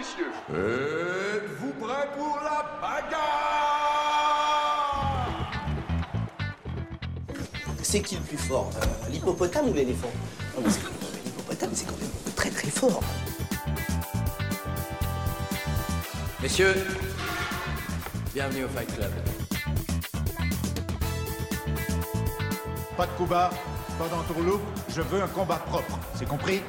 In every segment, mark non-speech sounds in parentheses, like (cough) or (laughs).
Messieurs, êtes-vous prêts pour la bagarre? C'est qui le plus fort? Euh, L'hippopotame ou l'éléphant? Non, mais c'est- L'hippopotame, c'est quand même très très fort. Messieurs, bienvenue au Fight Club. Pas de combat, pas d'entourloupe, je veux un combat propre. C'est compris?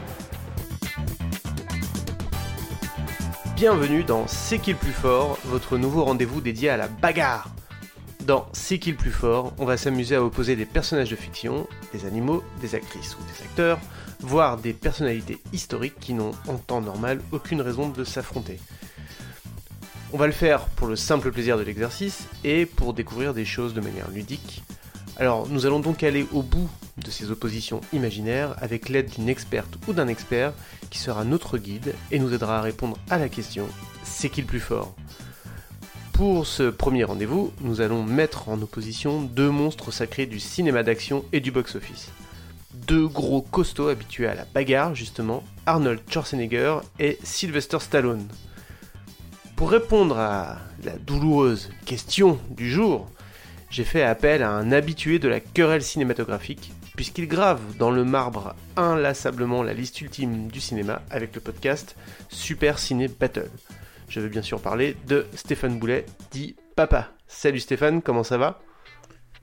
Bienvenue dans C'est qui le plus fort, votre nouveau rendez-vous dédié à la bagarre. Dans C'est qui le plus fort, on va s'amuser à opposer des personnages de fiction, des animaux, des actrices ou des acteurs, voire des personnalités historiques qui n'ont en temps normal aucune raison de s'affronter. On va le faire pour le simple plaisir de l'exercice et pour découvrir des choses de manière ludique. Alors nous allons donc aller au bout de ces oppositions imaginaires avec l'aide d'une experte ou d'un expert qui sera notre guide et nous aidera à répondre à la question c'est qui le plus fort? Pour ce premier rendez-vous, nous allons mettre en opposition deux monstres sacrés du cinéma d'action et du box-office. Deux gros costauds habitués à la bagarre, justement, Arnold Schwarzenegger et Sylvester Stallone. Pour répondre à la douloureuse question du jour, j'ai fait appel à un habitué de la querelle cinématographique, puisqu'il grave dans le marbre inlassablement la liste ultime du cinéma avec le podcast Super Ciné Battle. Je veux bien sûr parler de Stéphane Boulet, dit Papa. Salut Stéphane, comment ça va?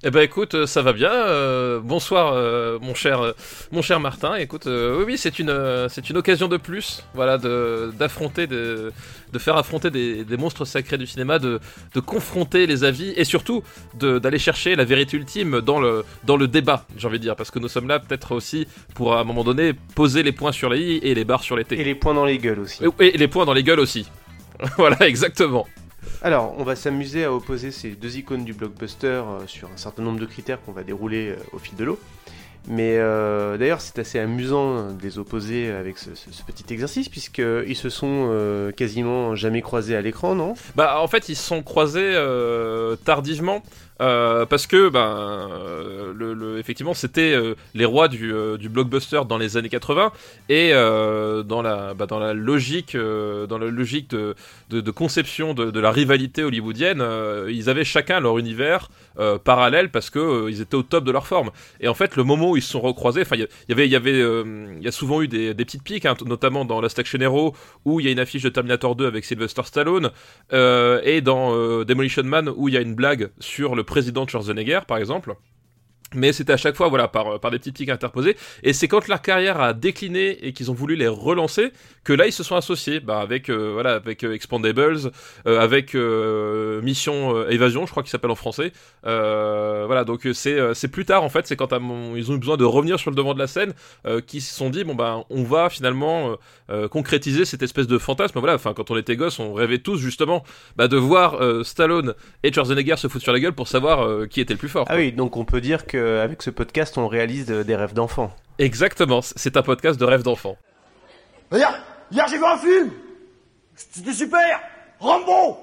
Eh ben écoute, euh, ça va bien. euh, bonsoir, euh, mon cher, euh, mon cher Martin. Écoute, oui, oui, c'est une, c'est une occasion de plus, voilà, de d'affronter, de, de faire affronter des, des monstres sacrés du cinéma, de, de confronter les avis et surtout de- d'aller chercher la vérité ultime dans le, dans le débat. J'ai envie de dire, parce que nous sommes là peut-être aussi pour à un moment donné poser les points sur les i et les barres sur les t. Et les points dans les gueules aussi. Et, et les points dans les gueules aussi. (laughs) voilà, exactement. Alors, on va s'amuser à opposer ces deux icônes du blockbuster euh, sur un certain nombre de critères qu'on va dérouler euh, au fil de l'eau. Mais euh, d'ailleurs, c'est assez amusant de les opposer avec ce, petit exercice, puisqu'ils se sont quasiment jamais croisés à l'écran, non? Bah en fait ils se sont croisés tardivement euh, parce que ben euh, le, effectivement c'était euh, les rois du, du blockbuster dans les années 80 et dans la bah, dans la logique dans la logique de, de, conception de, de la rivalité hollywoodienne ils avaient chacun leur univers parallèle parce que ils étaient au top de leur forme. Et en fait le moment où ils se sont recroisés enfin il y avait y avait il y a souvent eu des, des petites piques hein, notamment dans Last Action Hero où il y a une affiche de Terminator 2 avec Sylvester Stallone et dans Demolition Man où il y a une blague sur le président Schwarzenegger par exemple. Mais c'était à chaque fois voilà par, par des petites piques interposées. Et c'est quand leur carrière a décliné et qu'ils ont voulu les relancer que là ils se sont associés. Bah, avec euh, voilà avec euh, Expandables euh, avec Mission Évasion je crois qu'il s'appelle en français. Voilà donc c'est c'est plus tard en fait. C'est quand ils ont eu besoin de revenir sur le devant de la scène qu'ils se sont dit bon bah on va finalement concrétiser cette espèce de fantasme. Voilà enfin quand on était gosse on rêvait tous justement bah, de voir Stallone et Schwarzenegger se foutre sur la gueule pour savoir qui était le plus fort Ah oui, donc on peut dire qu'avec ce podcast, on réalise euh, des rêves d'enfants. Exactement, c'est un podcast de rêve d'enfant. Hier, hier j'ai vu un film C'était super Rambo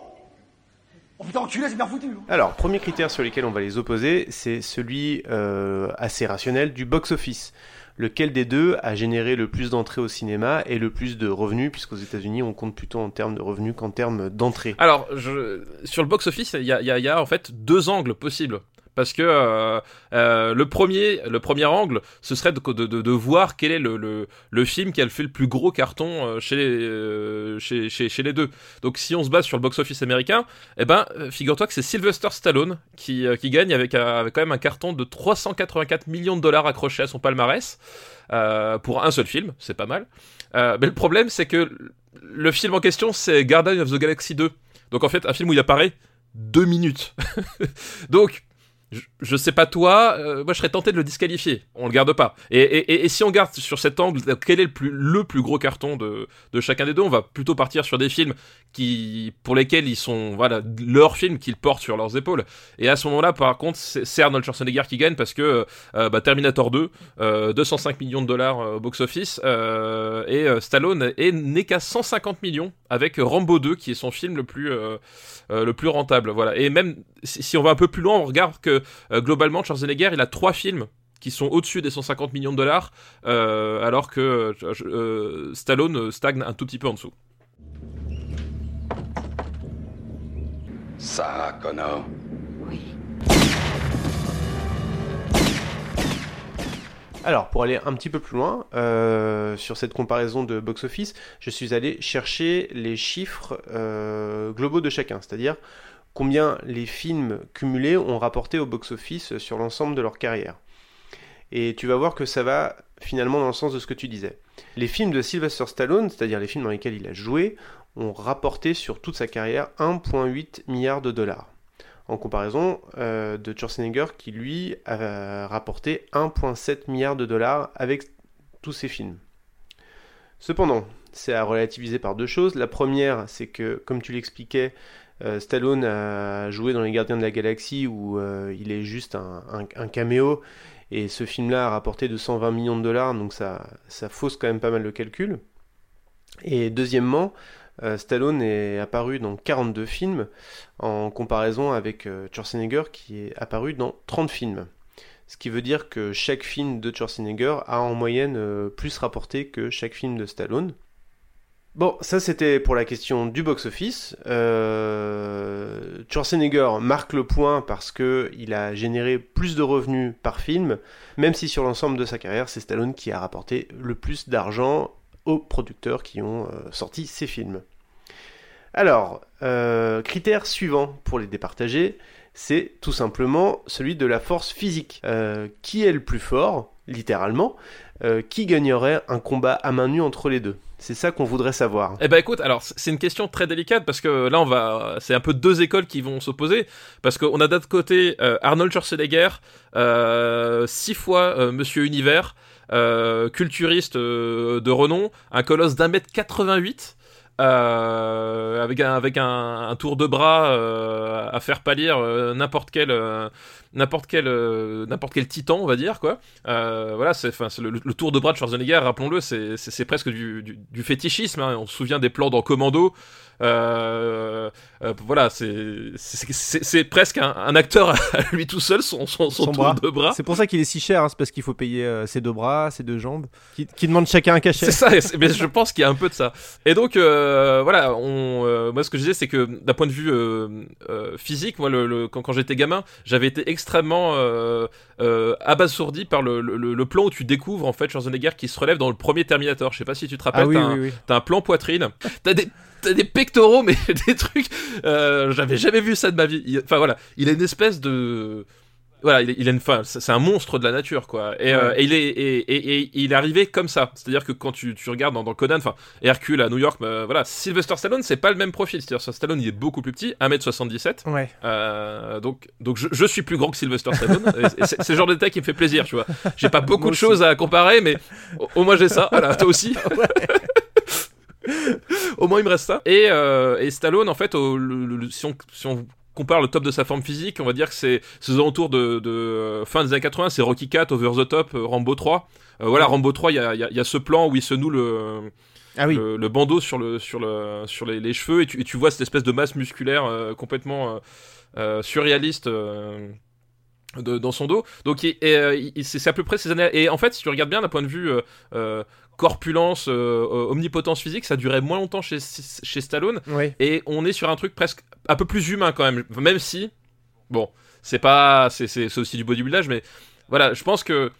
Oh putain, enculé, c'est bien foutu hein. Alors, premier critère sur lequel on va les opposer, c'est celui euh, assez rationnel du box-office. Lequel des deux a généré le plus d'entrées au cinéma et le plus de revenus, puisqu'aux États-Unis on compte plutôt en termes de revenus qu'en termes d'entrées. Alors, je, sur le box-office, il y a, il y a- il y a en fait deux angles possibles. Parce que euh, euh, le premier, le premier angle, ce serait de, voir quel est le, le, film qui a fait le plus gros carton euh, chez, les, chez, chez, les deux. Donc, si on se base sur le box-office américain, eh ben, figure-toi que c'est Sylvester Stallone qui, qui gagne avec, avec quand même un carton de 384 millions de dollars accrochés à son palmarès pour un seul film, c'est pas mal. Mais le problème, c'est que le film en question, c'est Guardian of the Galaxy 2. Donc en fait, un film où il apparaît deux minutes. (laughs) Donc, je, sais pas toi, euh, moi je serais tenté de le disqualifier. On le garde pas. Et, si on garde sur cet angle, quel est le plus, le plus gros carton de, de chacun des deux? On va plutôt partir sur des films qui, pour lesquels ils sont, voilà, leurs films qu'ils portent sur leurs épaules. Et à ce moment-là, par contre, c'est Arnold Schwarzenegger qui gagne parce que euh, bah, Terminator 2, euh, 205 millions de dollars euh, au box-office, euh, et Stallone n'est qu'à 150 millions avec Rambo 2 qui est son film le plus le plus rentable. Voilà. Et même si on va un peu plus loin, on regarde que euh, globalement, Schwarzenegger, il a trois films qui sont au-dessus des 150 millions de dollars, euh, alors que euh, Stallone stagne un tout petit peu en dessous. Ça, Connor Oui. Alors, pour aller un petit peu plus loin euh, sur cette comparaison de box-office, je suis allé chercher les chiffres euh, globaux de chacun, c'est-à-dire combien les films cumulés ont rapporté au box-office sur l'ensemble de leur carrière. Et tu vas voir que ça va finalement dans le sens de ce que tu disais. Les films de Sylvester Stallone, c'est-à-dire les films dans lesquels il a joué, ont rapporté sur toute sa carrière 1,8 milliard de dollars. En comparaison euh, de Schwarzenegger qui lui a rapporté 1,7 milliard de dollars avec tous ses films. Cependant, c'est à relativiser par deux choses. La première, c'est que, comme tu l'expliquais, euh, Stallone a joué dans Les Gardiens de la Galaxie où euh, il est juste un, caméo et ce film-là a rapporté 220 millions de dollars donc ça, ça fausse quand même pas mal le calcul. Et deuxièmement, euh, Stallone est apparu dans 42 films en comparaison avec Schwarzenegger qui est apparu dans 30 films. Ce qui veut dire que chaque film de Schwarzenegger a en moyenne plus rapporté que chaque film de Stallone. Bon, ça c'était pour la question du box-office. Euh, Schwarzenegger marque le point parce que il a généré plus de revenus par film, même si sur l'ensemble de sa carrière, c'est Stallone qui a rapporté le plus d'argent aux producteurs qui ont euh, sorti ces films. Alors, euh, critère suivant pour les départager, c'est tout simplement celui de la force physique. Euh, qui est le plus fort, littéralement Qui gagnerait un combat à main nue entre les deux? C'est ça qu'on voudrait savoir. Eh ben écoute, alors c'est une question très délicate parce que là on va, c'est un peu deux écoles qui vont s'opposer parce qu'on a d'un côté euh, Arnold Schwarzenegger, euh, six fois euh, Monsieur Univers, culturiste de renom, un colosse d'un mètre 88. Avec un avec un, tour de bras à faire pâlir n'importe quel n'importe quel euh, n'importe quel titan on va dire quoi euh, voilà c'est enfin le, le, tour de bras de Schwarzenegger rappelons-le c'est c'est presque du, du, du fétichisme hein. on se souvient des plans dans Commando euh, euh, voilà, c'est presque un, un, acteur à lui tout seul, son, son, son, tour de bras. C'est pour ça qu'il est si cher, hein, c'est parce qu'il faut payer euh, ses deux bras, ses deux jambes, qui, qui demandent chacun un cachet. C'est ça, mais je pense qu'il y a un peu de ça. Et donc, euh, voilà, on, moi ce que je disais, c'est que d'un point de vue physique, moi, le, le quand, quand j'étais gamin, j'avais été extrêmement abasourdi par le, le, plan où tu découvres en fait Schwarzenegger qui se relève dans le premier Terminator. Je sais pas si tu te rappelles, ah, oui, t'as un, un plan poitrine, (laughs) t'as des des pectoraux, mais (laughs) des trucs. Euh, J'avais jamais vu ça de ma vie. Enfin voilà, il a une espèce de. Voilà, il, a une. Enfin, c'est un monstre de la nature, quoi. Et, euh, et il est et, et, et, il est arrivé comme ça. C'est-à-dire que quand tu, tu regardes dans, dans Conan, enfin, Hercule à New York, bah, voilà, Sylvester Stallone, c'est pas le même profil. C'est-à-dire Stallone, il est beaucoup plus petit, 1m77. Ouais. Euh, donc, donc je, je, suis plus grand que Sylvester Stallone. c'est le genre de détail qui me fait plaisir, tu vois. J'ai pas beaucoup de choses à comparer, mais au, au moins j'ai ça. Voilà, toi aussi. (laughs) Ouais. au moins il me reste ça. Et, euh, et Stallone, en fait, au, le, le, si, on, si on compare le top de sa forme physique, on va dire que c'est aux alentours de, de euh, fin des années 80, c'est Rocky 4, Over the Top, euh, Rambo 3. Euh, voilà, Rambo 3, il y a, y, a, y a, ce plan où il se noue le, ah oui. le, le, bandeau sur, le, sur, le, sur les, les cheveux et tu, et tu, vois cette espèce de masse musculaire euh, complètement euh, surréaliste de, dans son dos. Donc c'est à peu près ces années. Et en fait, si tu regardes bien d'un point de vue corpulence, euh, omnipotence physique, ça durait moins longtemps chez, chez Stallone. Oui. Et on est sur un truc presque un peu plus humain quand même. Même si, bon, c'est pas, c'est aussi du bodybuildage, mais voilà, je pense que,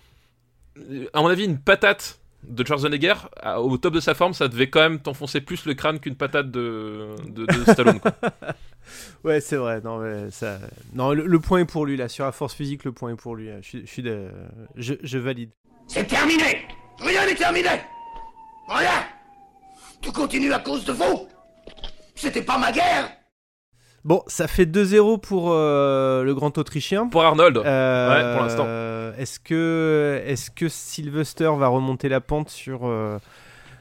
à mon avis, une patate de Schwarzenegger au top de sa forme, ça devait quand même t'enfoncer plus le crâne qu'une patate de, de, de Stallone. Quoi. (laughs) ouais, c'est vrai. Non, mais ça... non le, le, point est pour lui là. Sur la force physique, le point est pour lui. Je, je suis de... je, je valide. C'est terminé. Rien n'est terminé Rien Tout continue à cause de vous C'était pas ma guerre Bon, ça fait 2-0 pour euh, le grand Autrichien. Pour Arnold. Euh, Ouais, pour l'instant. Est-ce que, est que Sylvester va remonter la pente sur, euh,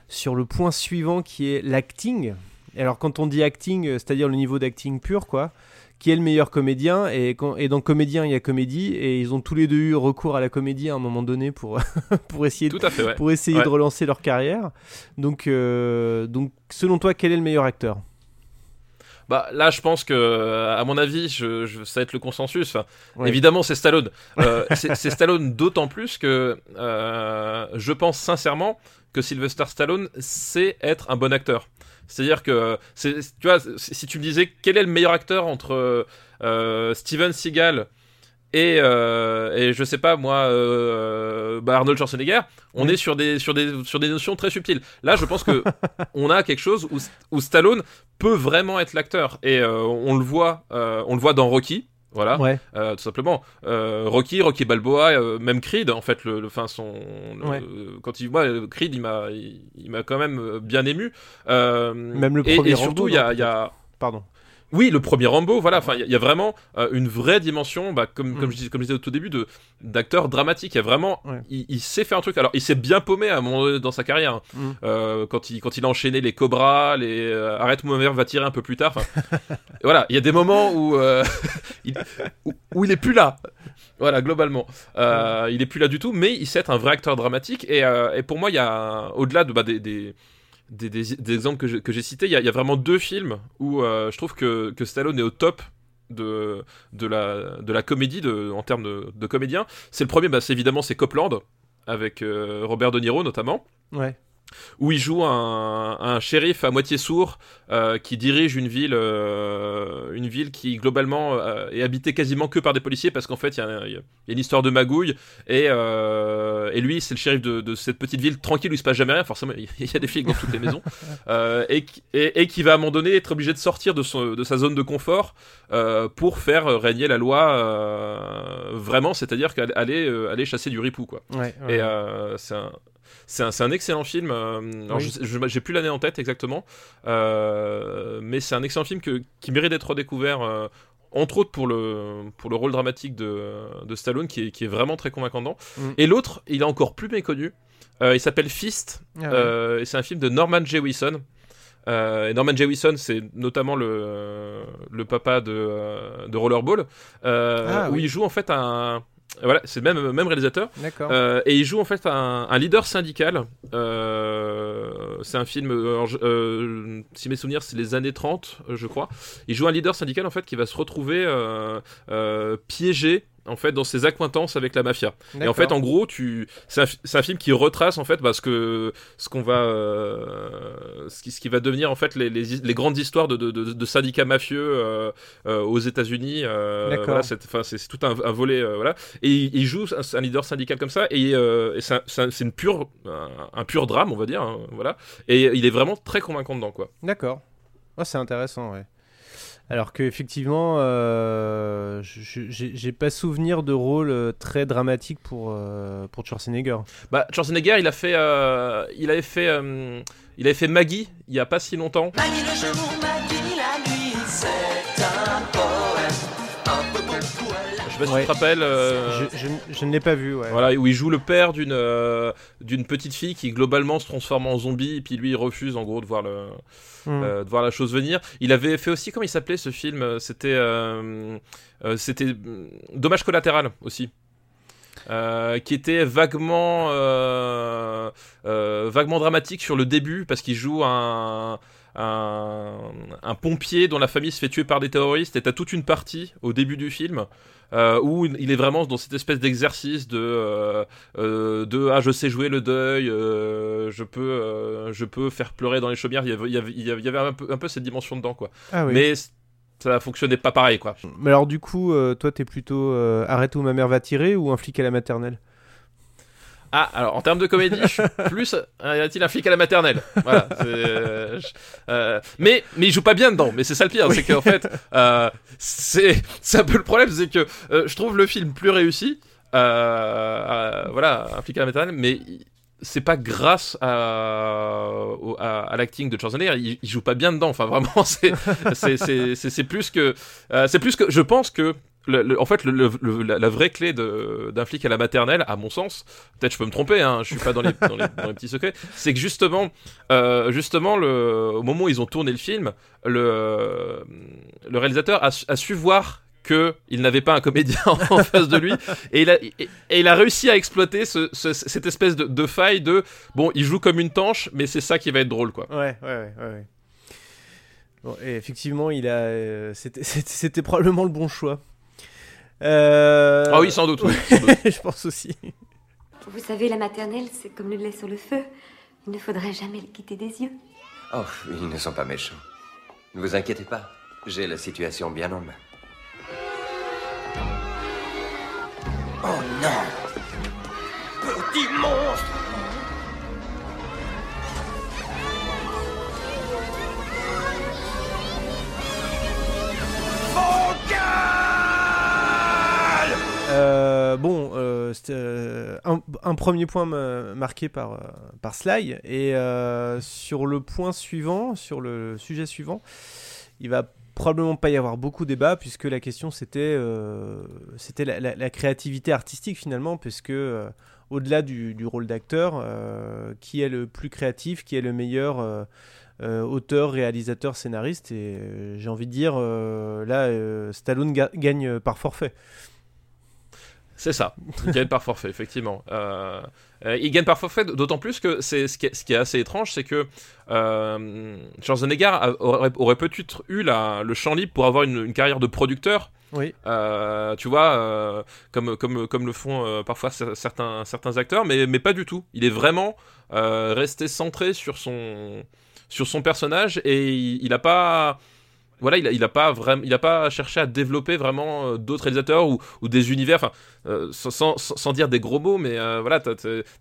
sur le point suivant qui est l'acting? Alors, quand on dit acting, c'est-à-dire le niveau d'acting pur, quoi, qui est le meilleur comédien et, et dans comédien, il y a comédie, et ils ont tous les deux eu recours à la comédie à un moment donné pour, (laughs) pour essayer, de, fait, ouais. pour essayer Ouais. de relancer leur carrière. Donc, euh, donc, selon toi, quel est le meilleur acteur? Bah là, je pense que, à mon avis, je, je- ça va être le consensus. Évidemment, c'est Stallone. Euh, c'est Stallone d'autant plus que euh, je pense sincèrement que Sylvester Stallone sait être un bon acteur. C'est-à-dire que, tu vois, si si tu me disais quel est le meilleur acteur entre euh, Steven Seagal et, euh, et je sais pas moi, euh, bah, Arnold Schwarzenegger, on Oui. est sur des, sur, des, sur des notions très subtiles. Là, je pense que (laughs) on a quelque chose où, où Stallone peut vraiment être l'acteur et euh, on le voit, euh, on le voit dans Rocky. Voilà, Ouais. tout simplement. Rocky, Rocky Balboa, même Creed, en fait, le, le- fin, son, le- Ouais. quand il voit Creed, il m'a, il, il m'a quand même bien ému. Même le et- premier et, surtout, il y a, non, il y a- Pardon. Oui, le premier Rambo, voilà. Enfin, il y a- il y, a vraiment euh, une vraie dimension, bah, comme, Mm. comme, je disais, comme je disais au tout début, de d'acteur dramatique. Il y a vraiment, Ouais. il, il sait faire un truc. Alors, il s'est bien paumé à un moment donné dans sa carrière. hein. Mm. Euh, quand il quand il a enchaîné les Cobras, les euh, Arrête moi va tirer un peu plus tard. (laughs) Voilà, il y a des moments où, euh, (laughs) il, où où il est plus là. Voilà, globalement, il est plus là du tout, mais il sait être un vrai acteur dramatique. Et, et pour moi, il y a au-delà de bah, des, des des, exemples que j'ai cités, il y, y a vraiment deux films où euh, je trouve que, que Stallone est au top de, de, la, de la comédie en termes de, de comédien. C'est le premier, bah, c'est évidemment c'est Copland avec euh, Robert De Niro notamment Ouais. Où il joue un, un shérif à moitié sourd euh, qui dirige une ville, euh, une ville qui globalement euh, est habitée quasiment que par des policiers parce qu'en fait il y, a- il y a une histoire de magouille et, et lui c'est le shérif de, de cette petite ville tranquille où il se passe jamais rien. Forcément il y a des flics dans toutes les maisons (laughs) et, qui- et, et qui va à un moment donné être obligé de sortir de, son, de sa zone de confort pour faire régner la loi vraiment, c'est-à-dire qu'aller aller chasser du ripou quoi. Ouais, ouais. Et c'est un, c'est un, excellent film. euh, Oui. j'ai plus l'année en tête exactement, euh, mais c'est un excellent film que, qui mérite d'être redécouvert. euh, entre autres pour le, pour le rôle dramatique de, de Stallone qui est, qui est vraiment très convaincant. Mm. Et l'autre, il est encore plus méconnu. Euh, il s'appelle Fist. Ah ouais. euh, et c'est un film de Norman Jewison. Euh, et Norman Jewison, c'est notamment le, le papa de, de Rollerball, Ah, où oui. il joue en fait un. Voilà, c'est le même, même réalisateur. D'accord. Euh, et il joue en fait un, un leader syndical. Euh, c'est un film, euh, alors, euh, si mes souvenirs, c'est les années 30, euh, je crois. Il joue un leader syndical en fait qui va se retrouver euh, euh, piégé en fait dans ses acquaintances avec la mafia. Et en fait, en gros, tu, c'est un, film qui retrace en fait parce que ce qu'on va, euh, ce, qui, ce qui va devenir en fait les, les, les grandes histoires de, de, de, de syndicats mafieux euh, euh, aux États-Unis. D'accord. voilà, c'est, tout un, un volet, voilà. Et il, il joue un, un leader syndical comme ça, et, et c'est, un- c'est un- c'est une pure, un, un pur drame, on va dire, hein, voilà. Et il est vraiment très convaincant dedans, quoi. D'accord. Oh, c'est intéressant, ouais. Alors qu'effectivement, euh, j'ai pas souvenir de rôle euh, très dramatique pour, euh, pour Schwarzenegger. Bah, Schwarzenegger, il a fait, euh, il avait fait, euh, il avait fait Maggie il y a pas si longtemps. Maggie le jour, Maggie la nuit, Je sais pas si Ouais. tu te rappelles. euh, Je, je- je ne l'ai pas vu, ouais. Voilà, où il joue le père d'une euh, d'une petite fille qui globalement se transforme en zombie et puis lui il refuse en gros de voir le Hmm. euh, de voir la chose venir. Il avait fait aussi comment il s'appelait ce film C'était c'était euh, Dommage collatéral aussi. Euh, qui était vaguement euh, euh, vaguement dramatique sur le début parce qu'il joue un un, un pompier dont la famille se fait tuer par des terroristes et t'as toute une partie au début du film euh, où il est vraiment dans cette espèce d'exercice de euh, euh, de ah je sais jouer le deuil je peux je peux faire pleurer dans les chaumières. Il y avait, il y avait, il y avait- il y avait un, peu, un peu cette dimension dedans quoi. Ah oui. mais ça fonctionnait pas pareil quoi. Mais alors du coup, toi, t'es plutôt Arrête où ma mère va tirer ou un flic à la maternelle? Ah, alors en termes de comédie, je suis (laughs) plus. euh, Y a-t-il un flic à la maternelle? Voilà. euh, je- euh, mais, mais il joue pas bien dedans. Mais c'est ça le pire, c'est qu'en fait, euh, c'est c'est un peu le problème, c'est que je trouve le film plus réussi. Voilà, un flic à la maternelle, mais c'est pas grâce à, au- à, à l'acting de Schwarzenegger, il, il joue pas bien dedans. Enfin, vraiment, c'est plus que c'est plus que je pense que en fait, la, vraie clé d'un flic à la maternelle, à mon sens, peut-être je peux me tromper, hein, je suis pas dans les, petits secrets, c'est que justement, euh, justement, au moment où ils ont tourné le film, le, réalisateur a, su- voir que il n'avait pas un comédien (laughs) en face de lui et il a, réussi à exploiter ce- ce- cette espèce de, faille de bon il joue comme une tanche mais c'est ça qui va être drôle quoi Ouais, ouais, ouais. Bon, et effectivement, il a, euh, c'était (laughs) probablement le bon choix. Euh, Ah oui, sans doute, oui, sans doute. (laughs) je pense aussi. Vous savez, la maternelle, c'est comme le lait sur le feu. Il ne faudrait jamais le quitter des yeux. Oh, ils ne sont pas méchants. Ne vous inquiétez pas, j'ai la situation bien en main. Oh non Petit monstre Euh, bon, euh, euh, un, premier point marqué par, par Sly. Et sur le point suivant, sur le sujet suivant, il va probablement pas y avoir beaucoup de débat puisque la question c'était la, créativité artistique finalement puisque au-delà du, rôle d'acteur qui est le plus créatif qui est le meilleur auteur réalisateur scénariste et j'ai envie de dire là Stallone ga- gagne par forfait C'est ça, il gagne par forfait, effectivement. Euh, euh, il gagne par forfait, d'autant plus que c'est ce qui est, ce qui est assez étrange, c'est que euh, Schwarzenegger aurait, aurait peut-être eu la, le champ libre pour avoir une, une carrière de producteur. Oui. Euh, tu vois, euh, comme, comme, comme le font euh, parfois cer- certains, certains acteurs, mais, mais pas du tout. Il est vraiment resté centré sur son, sur son personnage et il n'a pas voilà, il a, il a pas vraiment, il a pas cherché à développer vraiment euh, d'autres réalisateurs ou, des univers, euh, sans, dire des gros mots, mais euh, voilà,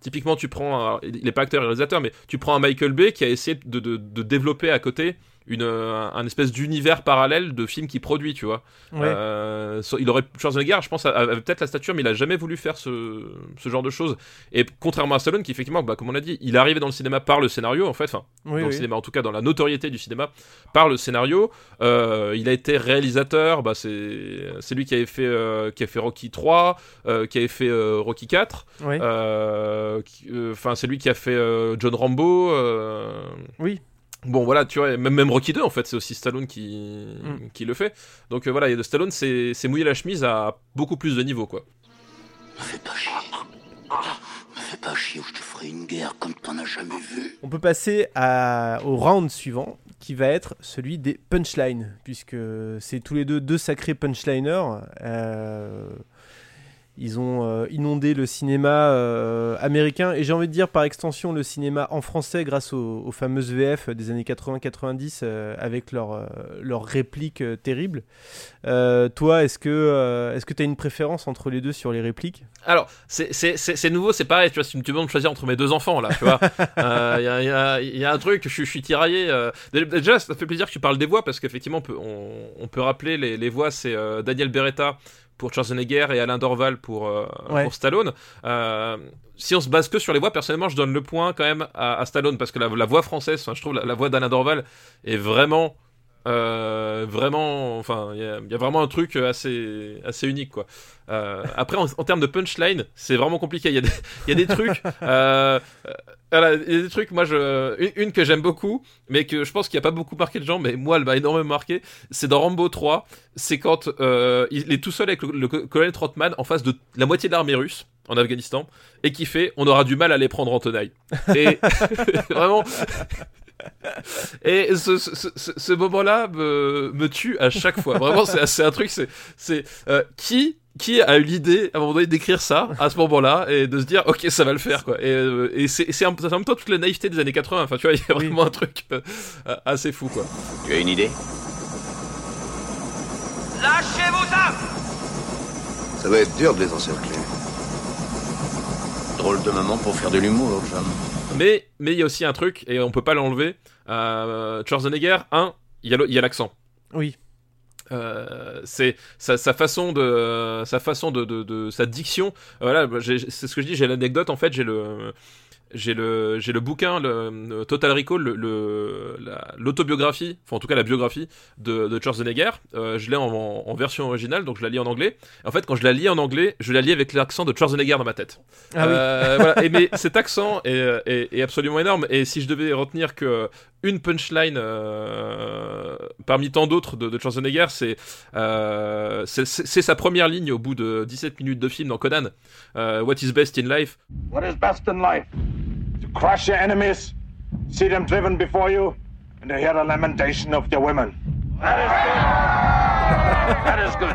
typiquement tu prends, il est pas acteur et réalisateur, mais tu prends un Michael Bay qui a essayé de développer à côté une, euh, un, espèce d'univers parallèle de films qu'il produit, tu vois. Ouais. Euh, il aurait, Schwarzenegger, je pense, avait peut-être la stature, mais il a jamais voulu faire ce, ce genre de choses. Et contrairement à Stallone, qui effectivement, bah, comme on l'a dit, il est arrivé dans le cinéma par le scénario, en fait, enfin, Oui, dans le cinéma, en tout cas dans la notoriété du cinéma, par le scénario. Euh, il a été réalisateur, bah, c'est c'est lui qui avait fait, euh, qui a fait Rocky 3, euh, qui avait fait Rocky 4. Oui. Euh, qui- euh, Enfin, c'est lui qui a fait John Rambo. Oui. Bon voilà, tu vois, même, même Rocky 2 en fait, c'est aussi Stallone qui, Mm. qui le fait. Donc euh, voilà, et de Stallone, c'est c'est mouillé la chemise à beaucoup plus de niveau quoi. Fais pas chier. Me fais pas chier ou je te ferai une guerre comme t'en as jamais vu. On peut passer à- au round suivant, qui va être celui des punchlines, puisque c'est tous les deux deux sacrés punchliners. Euh, ils ont euh, inondé le cinéma euh, américain, et j'ai envie de dire par extension le cinéma en français grâce aux, aux fameuses VF des années 80-90 euh, avec leurs leurs répliques terribles. Toi, est-ce que est-ce que tu as une préférence entre les deux sur les répliques? Alors, c'est- nouveau, c'est pareil, tu vois, si tu me demandes de choisir entre mes deux enfants, là, tu vois, il (laughs) y, a, y a- y a un truc, je, suis- je suis tiraillé. Déjà, ça fait plaisir que tu parles des voix, parce qu'effectivement, on peut, on, on peut rappeler, les, les voix, c'est Daniel Beretta pour Schwarzenegger et Alain Dorval pour, euh, Ouais. pour Stallone. Euh, si on se base que sur les voix, personnellement, je donne le point quand même à, à Stallone, parce que la, la voix française, enfin, je trouve la, la voix d'Alain Dorval est vraiment... euh, vraiment, enfin, il y, a- vraiment un truc assez, assez unique, quoi. Euh, après, en, termes de punchline, c'est vraiment compliqué. Il y a des, y a des trucs, euh, euh, voilà, il y a des trucs. Moi, une, que j'aime beaucoup, mais que je pense qu'il n'y a pas beaucoup marqué de gens, mais moi, elle m'a énormément marqué. C'est dans Rambo 3. C'est quand il est tout seul avec le, le colonel Trotman en face de la moitié de l'armée russe en Afghanistan et qui fait on aura du mal à les prendre en tenaille. Et (laughs) vraiment. Et ce, ce, ce- ce moment-là me, me tue à chaque fois. Vraiment, c'est un truc, c'est euh, qui qui a eu l'idée à un moment donné d'écrire ça à ce moment-là et de se dire ok ça va le faire quoi. Et, euh, et c'est en même temps toute la naïveté des années 80. Enfin tu vois, il y a vraiment un truc euh, assez fou quoi. Tu as une idée? Lâchez vos armes Ça va être dur de les encercler. Drôle de moment pour faire de l'humour, John. Mais mais il y a aussi un truc et on peut pas l'enlever. Euh, Schwarzenegger, un, il y a l'accent. Oui. Euh, c'est sa, sa façon de sa façon de, de, de- sa diction. Euh, Voilà, c'est ce que je dis. J'ai l'anecdote en fait. J'ai le j'ai le j'ai le bouquin le, le Total Recall le- le la- l'autobiographie enfin en tout cas la biographie de, de Schwarzenegger Euh, je l'ai en, en- en version originale donc je la lis en anglais en fait quand je la lis en anglais je la lis avec l'accent de Schwarzenegger dans ma tête Ah oui. Euh, voilà. et (laughs) mais cet accent est, est- est absolument énorme et si je devais retenir que une punchline euh, parmi tant d'autres de, de Schwarzenegger c'est euh, c'est c'est- c'est sa première ligne au bout de 17 minutes de film dans Conan Euh, What is best in life? What is best in life? Crush your enemies, see them driven before you, and to hear the lamentation of your women. (laughs) That is good.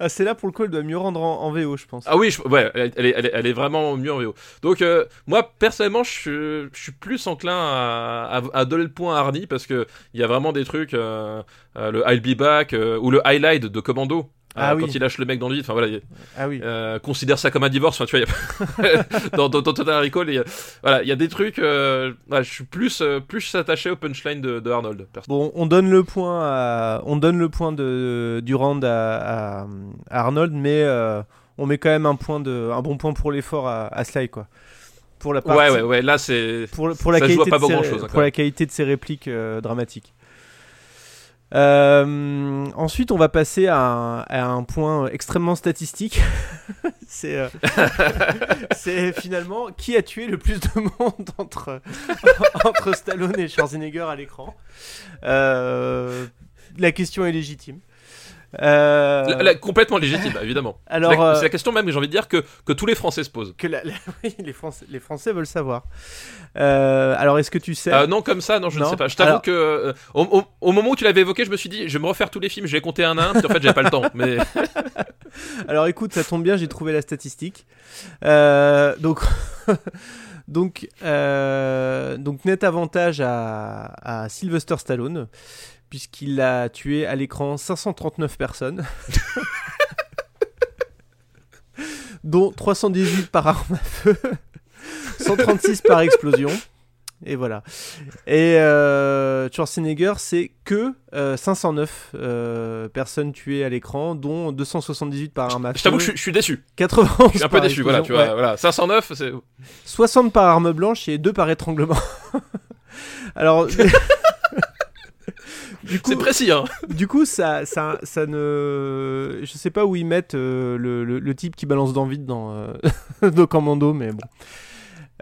Ah, c'est là pour le coup, elle doit mieux rendre en, en VO, je pense. Ah oui, je- ouais, elle, elle est, elle est- elle est vraiment mieux en VO. Donc euh, moi personnellement, je, suis- je suis plus enclin à, à- à donner le point à Arnie parce que il y a vraiment des trucs, euh, euh, le I'll be back euh, ou le highlight de Commando. Euh, Ah quand oui. il lâche le mec dans le vide, enfin voilà, Ah oui. euh, considère ça comme un divorce, enfin tu vois, y a- (laughs) dans, dans, dans Total Recall, il y a- voilà, il y a des trucs, euh, voilà, je suis plus, euh, plus attaché au punchline de, de Arnold. Bon, on donne le point à, on donne le point de du round à, à- à Arnold, mais euh, on met quand même un point de, un bon point pour l'effort à, à Sly quoi. Pour la Ouais, partie- ouais, ouais, là c'est. pour, pour la ça qualité pas de ses- grand chose. pour la qualité de ses répliques euh, dramatiques. Euh, ensuite, on va passer à un, à un point extrêmement statistique. (laughs) c'est euh, (laughs) c'est finalement qui a tué le plus de monde entre, (laughs) entre Stallone et Schwarzenegger à l'écran? Euh, la question est légitime. Euh, La- la- complètement légitime, évidemment. Alors, c'est la, euh, c'est la question même, j'ai envie de dire, que, que tous les Français se posent. que (laughs) oui, les, Français, les Français veulent savoir. Euh, alors, est-ce que tu sais? Non, comme ça, non, je ne sais pas. Je t'avoue Alors- que au, au- au moment où tu l'avais évoqué, je me suis dit, je vais me refaire tous les films, je vais compter un à un, puis en fait, j'avais pas le temps. Mais (laughs) Alors écoute, ça tombe bien, j'ai trouvé la statistique. Donc, (laughs) donc, euh, donc net avantage à, à Sylvester Stallone, puisqu'il a tué à l'écran 539 personnes, (laughs) dont 318 par arme à feu, 136 par explosion. Et voilà. Et euh, Schwarzenegger, c'est que euh, 509 euh, personnes tuées à l'écran, dont 278 par arme à feu. je t'avoue que je, suis- je suis déçu. 91 Je suis un peu déçu, voilà, tu vois. ouais. Voilà, 509, c'est. 60 par arme blanche et 2 par étranglement. (laughs) Alors. (laughs) du coup, C'est précis, hein. Du coup, ça, ça, ça ne. Je sais pas où ils mettent euh, le, le- le type qui balance dans vide dans, euh, (laughs) dans Commando, mais bon.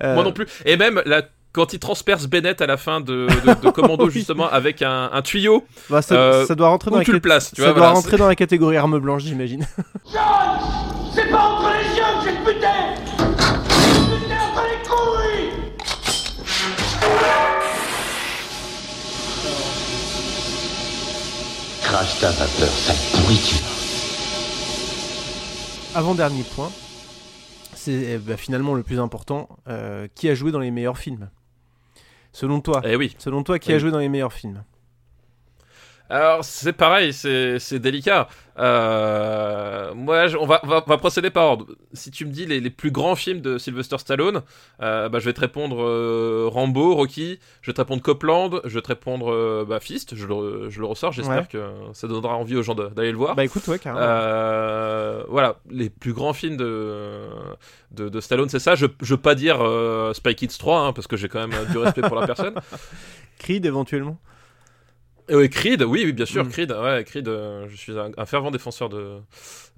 Euh, Moi non plus. Et même là, quand il transperce Bennett à la fin de, de- de Commando, (laughs) Oui. justement, avec un, un tuyau. bah, ça, euh, ça doit rentrer dans la cat- places, ça vois. doit voilà, rentrer dans la catégorie arme blanche, j'imagine. (laughs) C'est pas entre les yeux que j'ai le butin Butin entre les couilles Crache ta vapeur, sale pourriture. Avant-dernier point, c'est eh ben, finalement le plus important. euh, qui a joué dans les meilleurs films? Selon toi. Eh oui. Selon toi, qui Eh a joué dans les meilleurs films? Alors c'est pareil, c'est délicat. Euh, moi, je- on va, on va, procéder par ordre. Si tu me dis les, les plus grands films de Sylvester Stallone, euh, bah, je vais te répondre euh, Rambo, Rocky, je vais te répondre Copland, je vais te répondre bah, Fist, je le, je le ressors, j'espère Ouais. que ça donnera envie aux gens d'aller le voir. Bah écoute, ouais, carrément. Voilà, les plus grands films de, de, de Stallone, c'est ça. Je je veux pas dire Spy Kids 3, hein, parce que j'ai quand même du respect pour la personne. (laughs) Creed éventuellement Oui, Creed, oui, oui, bien sûr, Mm. Creed, ouais, Creed, euh, je suis un, un fervent défenseur de,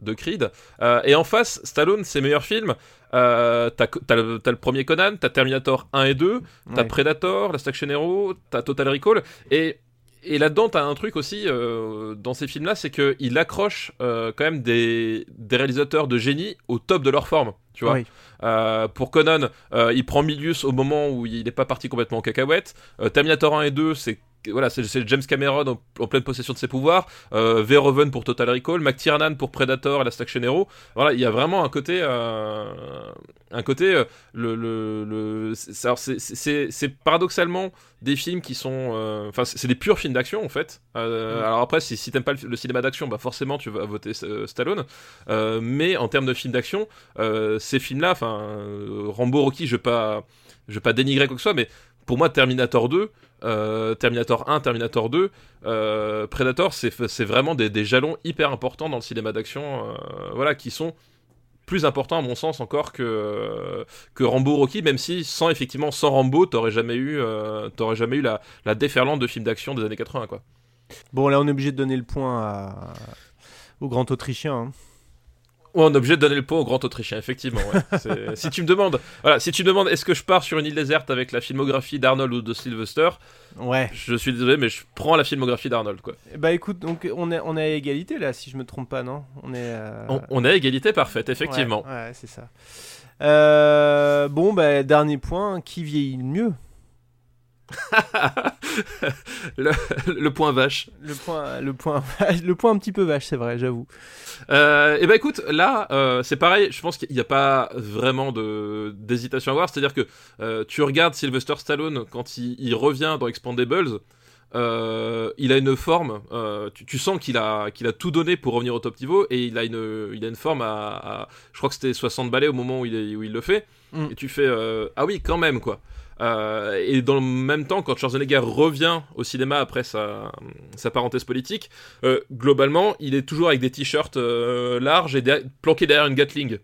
de Creed. Euh, et en face, Stallone, ses meilleurs films, euh, t'as le, le premier Conan, t'as Terminator 1 et 2, t'as Ouais. Predator, Last Action Hero, t'as Total Recall, et, et là-dedans, t'as un truc aussi, euh, dans ces films-là, c'est qu'il accroche euh, quand même des, des réalisateurs de génie au top de leur forme, tu vois. Oui. Euh, pour Conan, euh, il prend Milius au moment où il n'est pas parti complètement en cacahuète. Euh, Terminator 1 et 2, c'est voilà, c'est James Cameron en, en pleine possession de ses pouvoirs. Euh, Verhoeven pour Total Recall, McTiernan pour Predator et Last Action Hero. Voilà, il y a vraiment un côté, euh, un côté, euh, le, le, le- c'est- paradoxalement des films qui sont, euh, enfin, c'est des purs films d'action en fait. Euh, Mm. Alors après, si, si t'aimes pas le, le cinéma d'action, bah forcément tu vas voter Stallone. Mais en termes de films d'action, ces films-là, enfin, Rambo, Rocky, je vais pas, je vais pas dénigrer quoi que ce soit, mais pour moi, Terminator 2, euh, Terminator 1, Terminator 2, euh, Predator, c'est vraiment des, jalons hyper importants dans le cinéma d'action, euh, voilà, qui sont plus important à mon sens encore que Rambo Rocky même si sans effectivement sans Rambo t'aurais jamais eu t'aurais jamais eu la, la déferlante de films d'action des années 80 quoi Bon, là, on est obligé de donner le point au grand Autrichien. hein. Ouais, on est obligé de donner le pot au grand Autrichien, effectivement. ouais. (laughs) Si tu me demandes, voilà, si tu me demandes, est-ce que je pars sur une île déserte avec la filmographie d'Arnold ou de Sylvester? Ouais. Je suis désolé, mais je prends la filmographie d'Arnold, quoi. Bah écoute, donc on est, on est à égalité là, si je me trompe pas, non? On est. euh, On, on est à égalité parfaite, effectivement. Ouais, ouais, c'est ça. Euh, bon, bah dernier point, qui vieillit le mieux? Le, le point vache. Le point, le point, le point un petit peu vache, c'est vrai, j'avoue. Euh, et ben écoute, là, euh, c'est pareil. Je pense qu'il n'y a pas vraiment de d'hésitation à avoir. C'est-à-dire que euh, tu regardes Sylvester Stallone quand il, il revient dans Expandables. euh, il a une forme, euh, tu, tu sens qu'il a, qu'il a tout donné pour revenir au top niveau et il a une, il a une forme à, à- je crois que c'était 60 balais au moment où il, est- où il le fait. Mm. Et tu fais, euh, ah oui, quand même quoi. Euh, et dans le même temps, quand Schwarzenegger revient au cinéma après sa, sa parenthèse politique, euh, globalement, il est toujours avec des t-shirts euh, larges et planqué derrière une Gatling.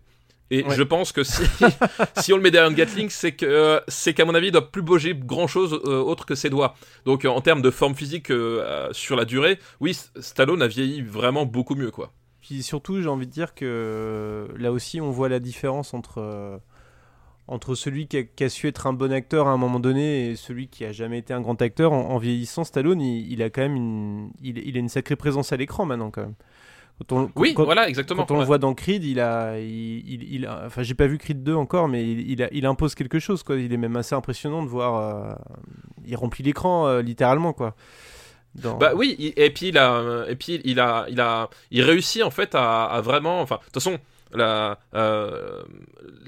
Et Ouais. je pense que si, (laughs) si on le met derrière une Gatling, c'est que c'est qu'à mon avis, il doit plus bouger grand chose autre que ses doigts. Donc en termes de forme physique sur la durée, oui, Stallone a vieilli vraiment beaucoup mieux, quoi. Puis surtout, j'ai envie de dire que là aussi, on voit la différence entre, entre celui qui a, qui a su être un bon acteur à un moment donné et celui qui a jamais été un grand acteur. En, en vieillissant, Stallone, il, il a quand même une, il, il a une sacrée présence à l'écran maintenant, quand même. Quand on, Oui, quand- voilà, exactement, Quand on le voit dans Creed, il a, il, il, a- enfin, j'ai pas vu Creed 2 encore, mais il, il, a- il impose quelque chose, quoi. Il est même assez impressionnant de voir, euh, il remplit l'écran euh, littéralement, quoi. Dans- Bah oui, et puis il a, et puis il a, il a, il réussit en fait à, à vraiment, enfin, de toute façon, la, euh,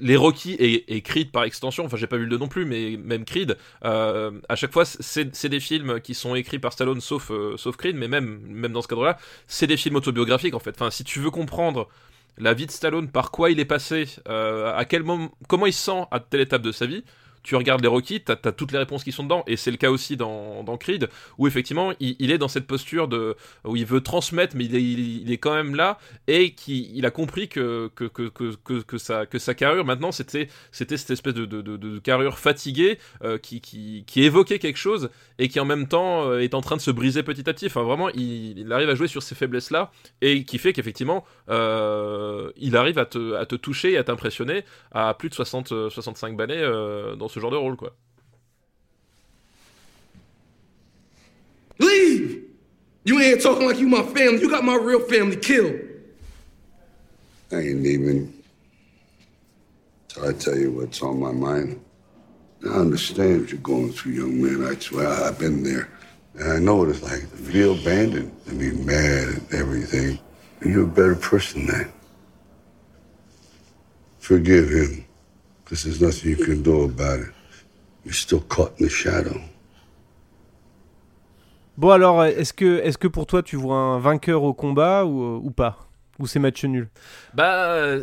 les Rocky et, Creed par extension, enfin j'ai pas vu le 2 non plus, mais même Creed, euh, à chaque fois c'est des films qui sont écrits par Stallone sauf, euh, Creed, mais même, dans ce cadre-là, c'est des films autobiographiques en fait. Enfin, si tu veux comprendre la vie de Stallone, par quoi il est passé, à quel moment, comment il se sent à telle étape de sa vie. Tu regardes les Rocky, t'as as toutes les réponses qui sont dedans, et c'est le cas aussi dans, dans Creed, où effectivement il, il est dans cette posture de où il veut transmettre, mais il est, il, est quand même là, et qui il a compris que que, que, que, que, sa que sa carrure maintenant c'était c'était cette espèce de, de, de, carrure fatiguée euh, qui, qui qui évoquait quelque chose et qui en même temps euh, est en train de se briser petit à petit. Enfin vraiment, il, il arrive à jouer sur ces faiblesses là, et qui fait qu'effectivement euh, il arrive à te à te toucher et à t'impressionner à plus de 60 euh, 65 balais euh, dans ce genre de rôle quoi. Leave! You ain't talking like you my family. You got my real family killed. I ain't leaving. So I tell you what's on my mind. I understand what you're going through, young man. I swear I've been there. And I know what it's like to feel abandoned and be mad at everything. And you're a better person than that. Forgive him, because there's nothing you can do about it. You're still caught in the shadow. Bon alors, est-ce que, est-ce que pour toi tu vois un vainqueur au combat ou, ou pas? Ou c'est match nul? Bah,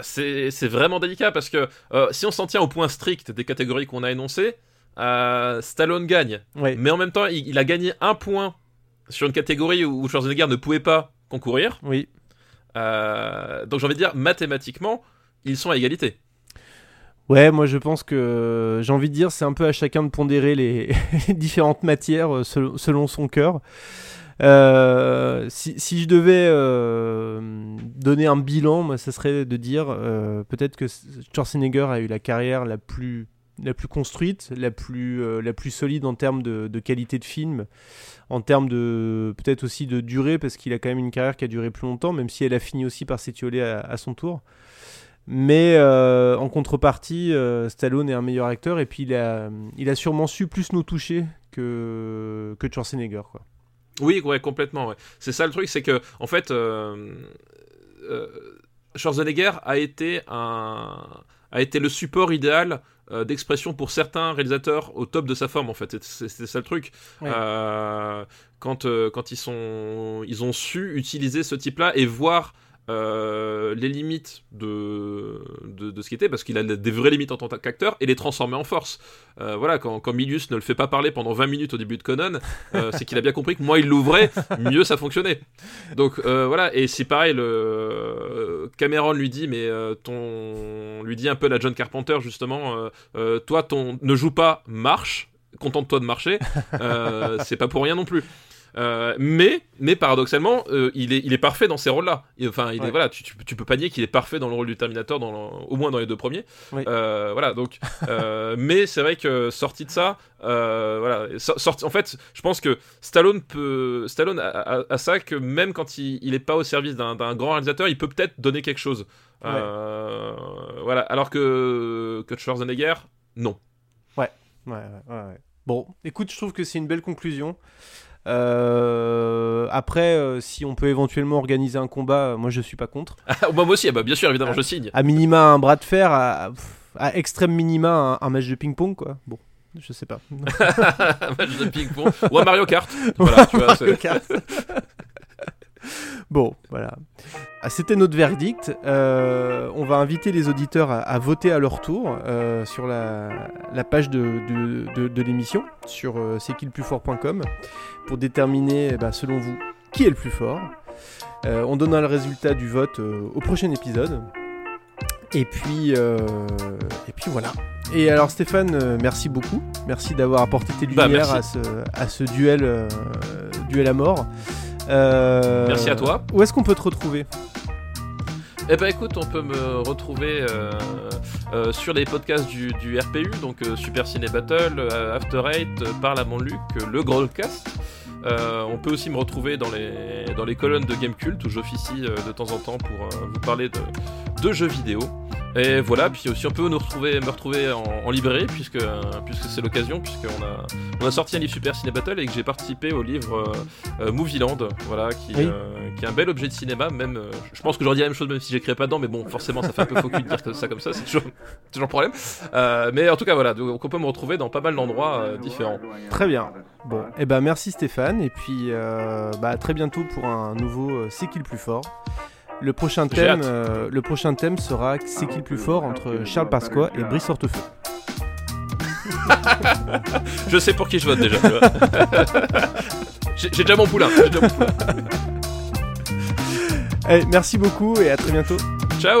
c'est- vraiment délicat parce que euh, si on s'en tient au point strict des catégories qu'on a énoncées, euh, Stallone gagne. Ouais. Mais en même temps, il, il a gagné un point sur une catégorie où Schwarzenegger ne pouvait pas concourir. Oui. Euh, donc j'ai envie de dire, mathématiquement, ils sont à égalité. Ouais, moi je pense que j'ai envie de dire c'est un peu à chacun de pondérer les, (laughs) différentes matières euh, selon, son cœur. Euh, si, je devais euh, donner un bilan, moi, ça serait de dire euh, peut-être que Schwarzenegger a eu la carrière la plus la plus construite, la plus euh, la plus solide en termes de, qualité de film, en termes de peut-être aussi de durée parce qu'il a quand même une carrière qui a duré plus longtemps, même si elle a fini aussi par s'étioler à son tour. Mais euh, en contrepartie, euh, Stallone est un meilleur acteur et puis il a, il a sûrement su plus nous toucher que, que Schwarzenegger. Quoi. Oui, ouais, complètement. Ouais. C'est ça le truc, c'est que en fait, euh, Schwarzenegger a été un a été le support idéal d'expression pour certains réalisateurs au top de sa forme en fait. C'est ça le truc. Ouais. Quand quand ils sont ils ont su utiliser ce type-là et voir euh, les limites de, de, ce qui était, parce qu'il a des vraies limites en tant qu'acteur, et les transformer en force. Euh, voilà, quand, quand Milius ne le fait pas parler pendant 20 minutes au début de Conan, euh, c'est qu'il a bien compris que moins il l'ouvrait, mieux ça fonctionnait. Donc voilà, et c'est pareil, le Cameron lui dit, mais ton, lui dit un peu la John Carpenter justement, toi ton ne joue pas, marche, contente-toi de marcher, c'est pas pour rien non plus. Euh, mais, mais paradoxalement, euh, il, est, il est parfait dans ces rôles-là. Enfin, il est, Ouais. voilà, tu, tu, tu peux pas nier qu'il est parfait dans le rôle du Terminator, dans le- au moins dans les deux premiers. Oui. Euh, voilà, donc, (laughs) mais c'est vrai que sorti de ça, voilà, so- sorti, en fait, je pense que Stallone peut, Stallone a, a- a ça que même quand il, il est pas au service d'un grand réalisateur, il peut peut-être donner quelque chose. Voilà, alors que que Schwarzenegger, non. Ouais, ouais, ouais, ouais, ouais. Bon, écoute, je trouve que c'est une belle conclusion. Euh, après, euh, si on peut éventuellement organiser un combat, euh, moi je suis pas contre. (laughs) Moi aussi, ah bah, bien sûr, évidemment, je signe. À minima un bras de fer, à, à extrême minima un, un match de ping-pong, quoi. Bon, je sais pas. (laughs) un match de ping-pong ou un Mario Kart. (laughs) Voilà, tu vois, Mario Kart. (laughs) Bon, voilà. Ah, C'était notre verdict. Euh, on va inviter les auditeurs à, à voter à leur tour euh, sur la, la page de, de, de- de l'émission sur euh, c'est qui le plus fort.com pour déterminer, eh ben, selon vous, qui est le plus fort. On donnera le résultat du vote au prochain épisode. Et puis, et puis voilà. Et alors Stéphane, merci beaucoup. Merci d'avoir apporté tes Bah, lumières à ce, à ce duel, duel à mort. Euh, Merci à toi. Où est-ce qu'on peut te retrouver Eh ben écoute, on peut me retrouver euh, euh, sur les podcasts du, du RPU, donc euh, Super Ciné Battle, After Eight, Parle à mon Luc, le Growlcast. On peut aussi me retrouver dans les, dans les colonnes de Game Cult où j'officie de temps en temps pour vous parler de, de jeux vidéo. Et voilà, puis aussi on peut nous retrouver, me retrouver en, en librairie puisque, puisque c'est l'occasion, puisqu'on a, on a sorti un livre Super Ciné Battle et que j'ai participé au livre euh, euh, Movieland, voilà, qui, Oui. euh, qui est un bel objet de cinéma. Même, euh, je pense que j'aurais dit la même chose même si j'écrirais pas dedans, mais bon, forcément ça fait un peu faux de dire ça comme ça, c'est toujours, toujours le problème. Mais en tout cas, voilà, donc on peut me retrouver dans pas mal d'endroits différents. Très bien. Bon, et ben merci Stéphane, et puis bah, à très bientôt pour un nouveau C'est qui le plus fort. Le prochain J'ai thème, hâte. euh, le prochain thème sera C'est qui le plus fort entre Charles Pasqua et Brice Hortefeux. (laughs) Je sais pour qui je vote déjà. (laughs) j'ai déjà mon poulain. j'ai déjà mon poulain. (laughs) Allez, merci beaucoup et à très bientôt. Ciao